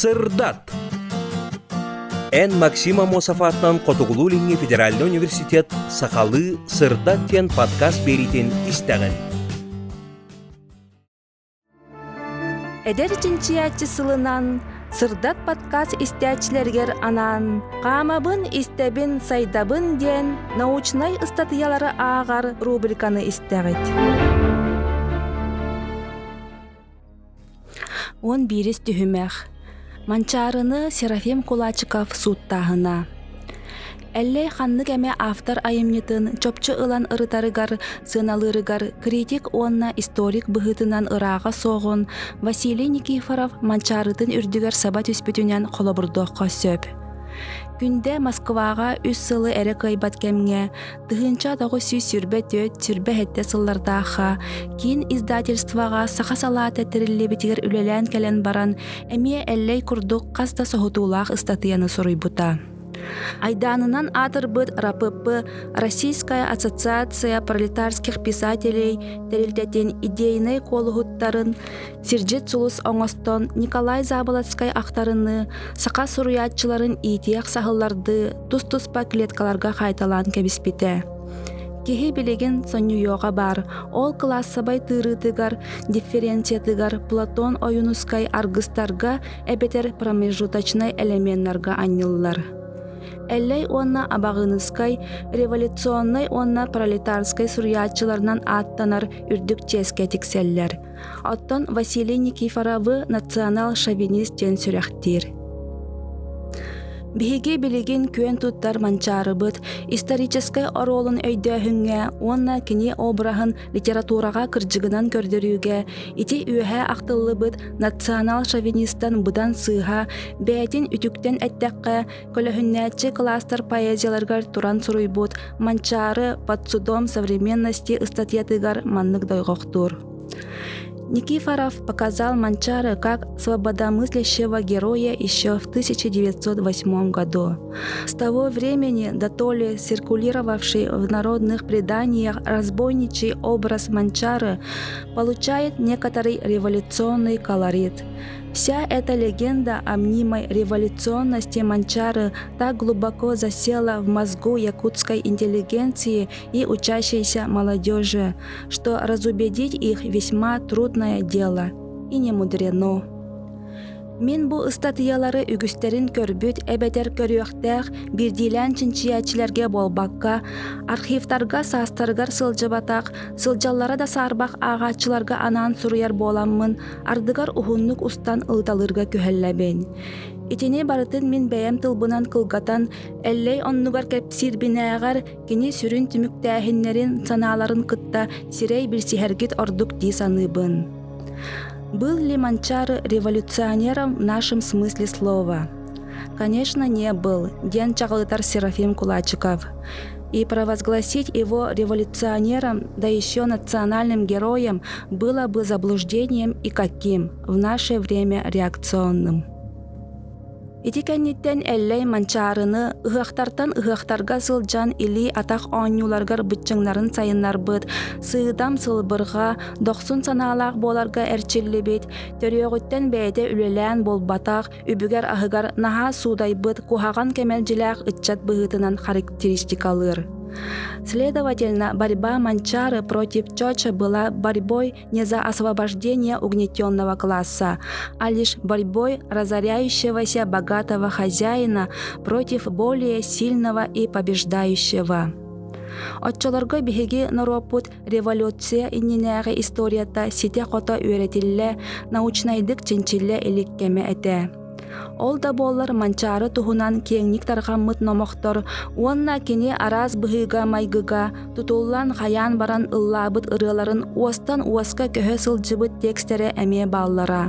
сырдат Эн Максима Мосафатнан Котугулулинги Федеральный университет Сахалы сырдат тен подкаст беритин истеген. Эдер чинчиячы сылынан сырдат подкаст истячилергер анан камабын истебин сайдабын ден научнай статьялары аагар рубриканы истегит. Он бирис түһүмэх. Манчарыны Серафим Кулачиков суттаһына. Әлләй ханнык әмә автор айымнетін чопчы ылан ырытарыгар, сыналырыгар, критик онна историк быһытынан ыраға соғын Василий Никифоров манчарытын үрдүгер саба түспүтүнен холобурдоққа сөп. Күнде Москваға үс сылы әрі кайбат кәмге, тыһынча тағы сүй сүрбе төт, сүрбе хетте сыллардаха, кин издательстваға саха салаата тірілі бітігер үлелән кәлен баран, әмие әлләй күрдік қаста соғытулақ ыстатыяны сұрыйбута. Айданынан атырбыт РАПП Российская ассоциация пролетарских писателей тәрелтетен идейный колугуттарын Сирджет Сулус оңостон Николай Заболоцкай ақтарыны сақа суруятчыларын итияқ сахылларды тус-туспа клеткаларға қайталан кәбіспіті. Кихи билеген Сонюйоға бар, ол классабай тырытыгар, дифференциятыгар Платон ойунускай аргыстарға әбетер промежуточный элементтарға анныллар. Әлләй онна абағыныскай, революционный онна пролетарскай сурьячыларынан аттанар үрдік ческе тикселлер. Оттон Василий Никифоровы национал шовинист ден сүрәхтир. Биһиги билигин күен туттар манчарыбыт, исторической оролун өйдөһүңҥэ, онна кини обраһын литературага кырдьыгынан көрдөрүүгэ, ити үөһэ ахтыллыбыт национал шовинистан быдан сыыха, бээтин үтүктен эттэккэ, көлөһүннээччи кластер поэзияларгар туран суруйбут, манчары под судом современности статьятыгар маннык дойгохтур. Никифоров показал Манчары как свободомыслящего героя еще в 1908 году. С того времени до то ли циркулировавший в народных преданиях разбойничий образ Манчары получает некоторый революционный колорит. Вся эта легенда о мнимой революционности Манчары так глубоко засела в мозгу якутской интеллигенции и учащейся молодежи, что разубедить их весьма трудное дело. И не мудрено. Мен бу статьялары үгүстерин көрбүт эбетер көрүөхтәэх бирдилэн чинчиячилерге болбакка, архивтарга саастаргар сылжыбатак, сылжаллара да саарбак ағачыларга анаан суруяр боламмын, ардыгар ухуннук устан ылталырга күһэллэбин. Итини барытын мин бәйәм тылбынан кылгатан, әлләй оннугар кәпсир кини сүрүн түмүктәһиннәрин санааларын кытта сирей бир сиһәргит ордук ди саныбын. Был ли Манчары революционером в нашем смысле слова? Конечно, не был, ден чаглытар Серафим Кулачиков. И провозгласить его революционером, да еще национальным героем, было бы заблуждением и каким, в наше время реакционным. Итикәнниттен әлләй манчарыны ыһахтартан ыһахтарга сылжан или атах ооннюларгар бытчыңнарын сайыннар быт, сыыдам сылбырға, доқсун санаалаах боларга әрчиллибит, төрөөгүттен бәйте үлелән болбатах, үбүгер аһыгар наһа судайбыт, кухаган кемелжилээх ытчат быһытынан характеристикалыр. Следовательно, борьба Манчары против Чоча была борьбой не за освобождение угнетенного класса, а лишь борьбой разоряющегося богатого хозяина против более сильного и побеждающего. Отчолорго биһиги норопут революция иннинээҕи историята сите қото үөретилле научнайдык чинчилле иликкеме эте. Ол да боллар манчары туһунан киэҥник тарҕаммыт номохтор, уонна кини араас быһыыга майгыга, тутуллан хаяан баран ыллаабыт ырыаларын уостан уоска көһө сылдьыбыт текстере эмиэ бааллара.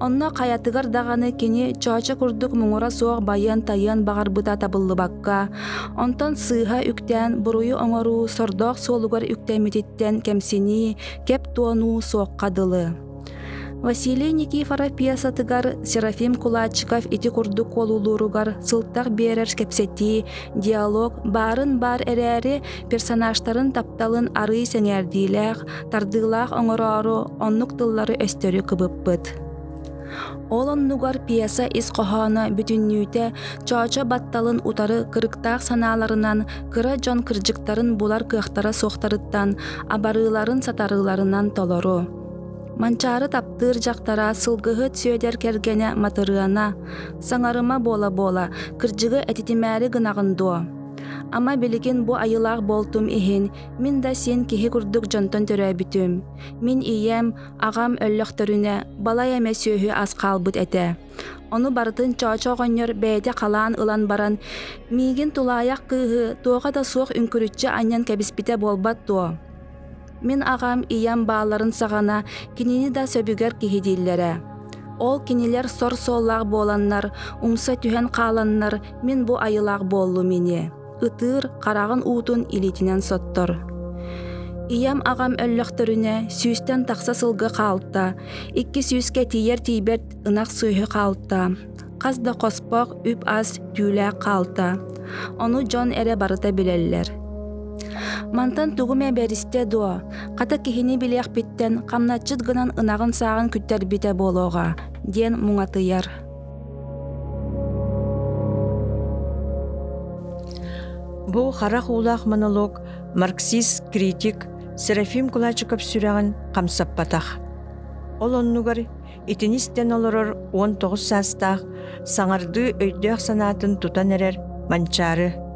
Онно хаятыгар даганы кини чооча курдук муңура суох байын тайын багарбыта табыллыбакка. Онтон сыыха үктен буруйу оңору сордоох суолугар үктемититтен кемсини, кеп туону суоккадылы. Василий Никифоров пьесатыгар Серафим Кулачиков ити курдук колулуругар сылтак берер кепсети, диалог барын бар эрээри персонажтарын тапталын арый сеңердилэх, тардылах оңорору, оннук тыллары өстөрү кыбыппыт. Ол оннугар пьеса ис қохоона бүтүннүүтэ чоочо батталын утары кырыктаах санааларынан кыра дьон кырдьыктарын булар кыахтара суохтарыттан абарыыларын сатарыыларынан толору манчаары таптыыр дьахтара сылгыһы сүйөдер кергене матырыана саҥарыма буола-буола кырдьыгы этитимээри гынагын дуо Ама билигин бу айылаах болтум иһин, мин да син киһи курдук дьонтон төрөөбүтүм. Мин ием агам өллөхтөрүнэ балай эме сүйөһү аз хаалбыт этэ. Ону бартын чоочоҕонньор бэйэтэ халаан ылан баран, миигин тулааяк кыыһы туоҕа да суох үңкүрүччэ аньян кэбиспитэ болбат туо. Мин агам иям бааларын саҕана кинини да сөбүгэр киһи дииллэрэ. Ол кинилер сор суоллаах буоланнар, умса түһэн хааланнар, мин бу айылаах буоллу мини ытыыр қарағын уутун илитинен соттор Иям ағам өллөхтөрүнэ сүүстен тақса сылгы қалта, икки сүүске тиер тииберт ынақ сүйі қалта. Қаз да қоспақ үп аз түүлі қалта. Ону Джон эре барыта билеллер. Мантан тугуме беристе дуа, қата кихини билех биттен гынан ынағын сағын күттер бите болуға, ден мұңатыяр. Бу харах улах монолог марксист критик Серафим Кулачиков сүрәгән камсаппатах. Ол оннугар итинистен олорор 19 састах саңарды өйдөк санатын тутан эрер манчары.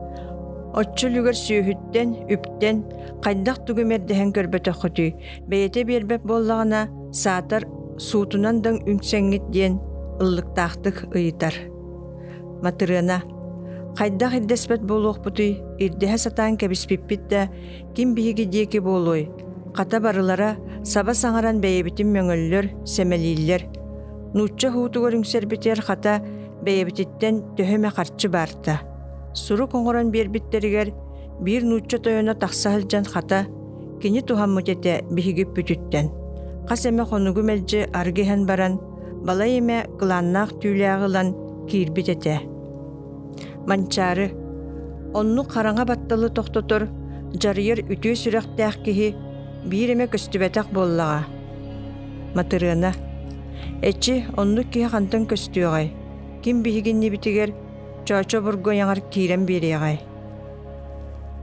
Отчулугар сүйүттен, үптен, кайдак түгүмердеген көрбөтө хоту, бейете бербеп боллагана саатар суутунан даң үңсеңит диен ыллыктаактык ыйытар. Матырына Хайдах иддеспет болуохпутуй, ирдеһэ сатаан кэбиспиппит да ким биһиги диэки буолуой. Хата барылара саба саҥаран бэйэбитин мөҥөллөр, сэмэлииллэр. Нуучча хуутугар үҥсэрбитер хата бэйэбититтен төһөмэ харчы барта. Суру коҥорон биэрбиттеригер биир нуучча тойона тахсаһылдьан хата кини тухаммутете биһиги бүтүттен. Хас эме хонугу мэлдьи баран, бала эме кылааннаах түүлээҕылан киирбитете манчары. Онну қараңа батталы тоқтотор, жарыйыр үтүү сүрәхтәк киһи бииреме көстүбәтәк боллаға. Матырына. Эчи онну киһи хантан көстүөгай. Ким биһигинни чочо бурго яңар киирен бериягай.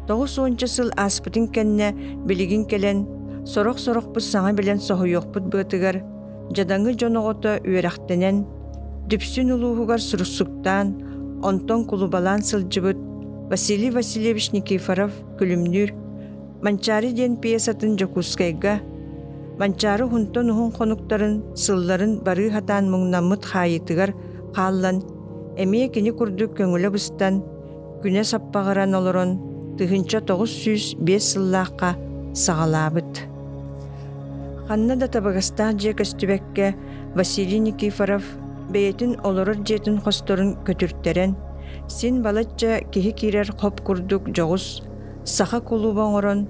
Тоғыз ончы сыл аспытын кенне билигин келен, сорок-сорок бу саңа билен соһуйокпут бытыгар, жадаңы жоногото үерахтенен, дүпсүн улуугар суруссуктан, онтон кулубалан сылжыбыт Василий Васильевич Никифоров күлүмнүр Манчары ден пьесатын жокускайга Манчары хунтон ухун хонуктарын сылларын бары хатан муңнаммыт хайытыгар хааллан эмие кини курдук көңүлө быстан күнэ саппагаран олорон тыһынча тоғыз сүүс бес сыллааққа сагалаабыт. Ханна да табагастаах көстүбекке Василий Никифоров бэйэтин олорор дьиэтин хосторун көтүрттерен, син балачча киһи кирер хоп курдук жоҕус, саха кулубоҥорон,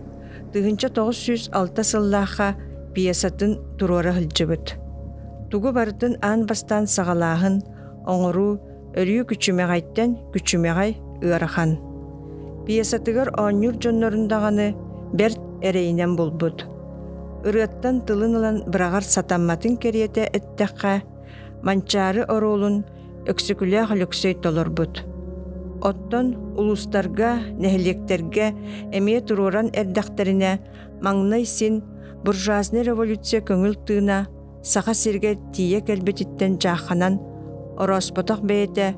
тыһынча тоҕус сүүс алта сыллааха пьесатын туруора хылдьыбыт. Тугу бартын аан бастан сагалааһын, оҥоруу өрүү күчүмэҕайттен күчүмэҕай ыарахан. Пьесатыгар оонньур дьоннорундаганы берт эрэйинен булбут. Ырыаттан тылын ылан бырагар сатамматын кериэте эттэххэ манчары оролун өксүкүлээх өлөксөй толорбут. Оттон улустарга, нэһилектерге, эмие туруран эрдэхтерине маңнай син буржуазный революция көңүл тыына саха сирге тие келбетиттен жааханан ороспотох бэйете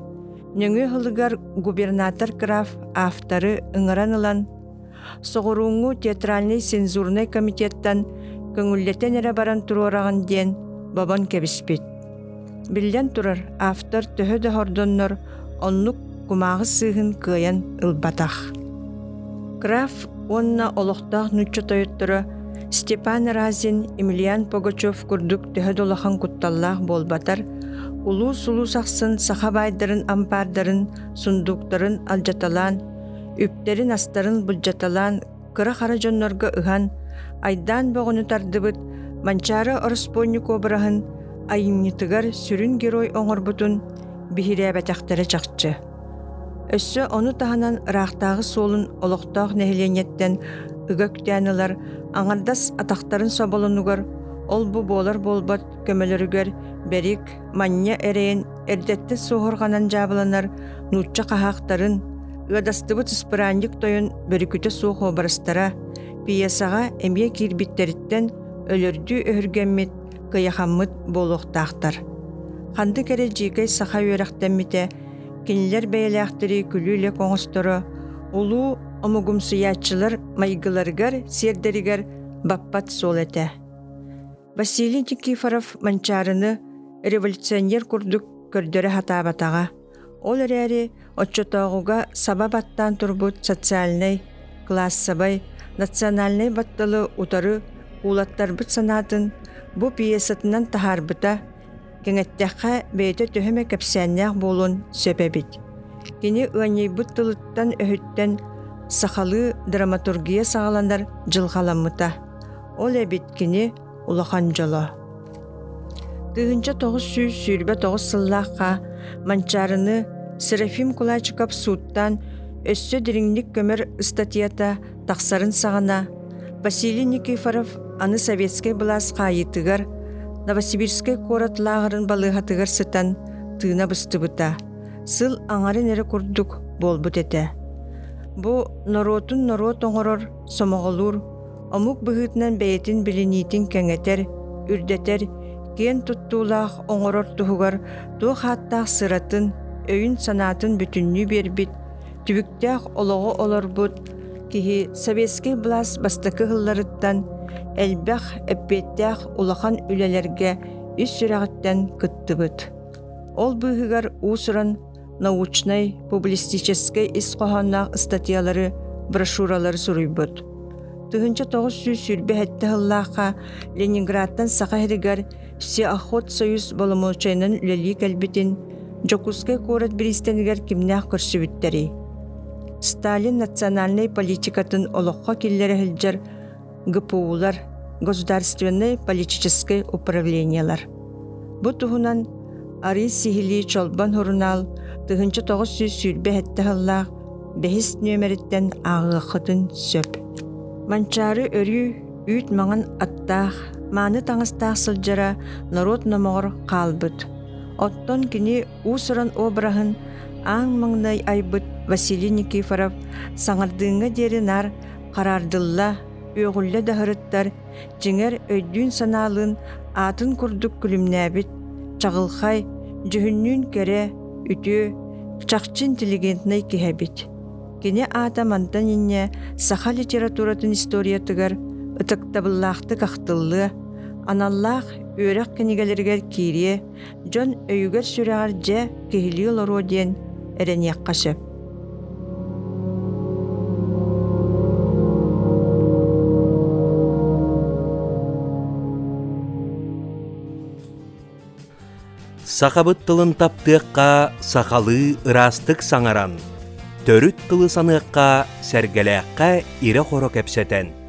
нөңү хылыгар губернатор граф автары ыңыран ылан соғыруңу театральный цензурный комитеттан көңүллетен эре баран туруораган диэн бабон кебиспит Биллен турар автор төһө да хордоннор оннук кумаагы сыыһын кыайан ылбатах. Граф онна олохтаах нучча тойоттора Степан Разин, Емельян Погачев курдук төһө долахан кутталлаах болбатар, улуу сулуу сахсын саха байдарын ампардарын, сундуктарын алжаталан, үптерин астарын булжаталан, кыра хара жоннорго ыхан, айдан богону тардыбыт, манчары Ороспоннико бараһын, айымнитыгар сүрүн герой оҥорбутун биһирээбэтэхтэрэ чахчы. Өссө ону таһанан ыраахтааҕы суолун олохтоох нэһиленньэттэн ыгөктөөнылар аңардас атахтарын соболунугар Ол бу болар болбат көмөлөрүгөр берик манья эрэйин эрдетте соһорганан жабыланар нучча кахактарын ыадастыбыт испырааньык тойун бөрүкүтө суох обарыстара пиесаға эмие кирбиттериттен өлөрдүү өһүргэммит кыяхаммыт болуохтаахтар ханды кере жиикай саха үөрэхтэммите кинилер бэйэлээхтери күлүүлэ коңосторо улуу омугумсуяачылар майгыларгар сиэрдеригер баппат суол этэ. Василий никифоров манчаарыны революционер курдук көрдөрө хатаабатаға ол эрээри отчотоогуга саба баттаан турбут социальный классабай национальный батталы утары уулаттарбыт санаатын бу пьесатынан тахарбыта кеңеттяхха бэйте төһөмө кэпсээннээх буолун сөпэбит. Кини ыаньйыйбыт тылыттан өһүттэн сахалы драматургия сагаланар жылгаламмыта ол эбит кини улахан жоло тыгынча тоҕус сүүс сүүрбэ тоҕус сыллаахха манчаарыны Серафим Кулачиков суттан өссө дириңник көмөр статьята тахсарын сагана Василий Никифоров аны советский былас кайытыгар Новосибирский корот лагарын балыгатыгар сытан тыына быстыбыта. Сыл аңарын эре курдук болбут эте. Бу норотун норот оңорор сомоголур, омук быгытынан бэйетин билинитин кеңетер, үрдетер, кен туттуулаах оңорор туһугар туох хааттаах сыратын өйүн санаатын бүтүннүү бербит түбүктээх олоҕо олорбут киһи советский блас бастакы хылларыттан элбэх эппиэттээх улахан үлэлэргэ үс сүрэҕиттэн кыттыбыт ол быыһыгар уусуран научной публистической ис статьялары брошюралары суруйбут тыһынча тоҕус сүүс сүрбэ хэтте хыллаахха ленинградтан саха хиригер все охот союз боломолчайнан үлэлии кэлбитин Жокускай корат биристенигер кимнях көрсүбүттери. Сталин национальный политикатын олоққа киллері хилжар ГПУлар, государственный политический управлениялар. Бу туһунан Ари Сихили Чолбан Хурунал тыгынчы тоғыз сүйс сүйрбе хетті хыллақ бехис нөмериттен ағықытын сөп. Манчары өрү үйт маңын аттақ, маны таңыстақ сылжара народ номоғыр қалбыт. Оттон кини уусуран обраһын аң маңнай айбыт Василий Никифоров саңардыыңа дери нар карардылла өғүлле дахырыттар жиңер өйдүүн санаалын атын курдук күлүмнәбит чагылхай жүһүннүүн кере үтү чакчы интеллигентный киһэбит кини ата мантан инне саха литературатын историятыгар ытыктабыллаахты кахтыллы аналлаах үөрэх кинигелергер киирие дьон өйүгер сүрэҕэр дьэ киһилии олороо диэн эрэниэхха сөп Сахабыт тылын таптыаққа сахалы ырастык саңаран, төрүт тылы саныаққа сәргеләққа ире хоро кәпсәтен.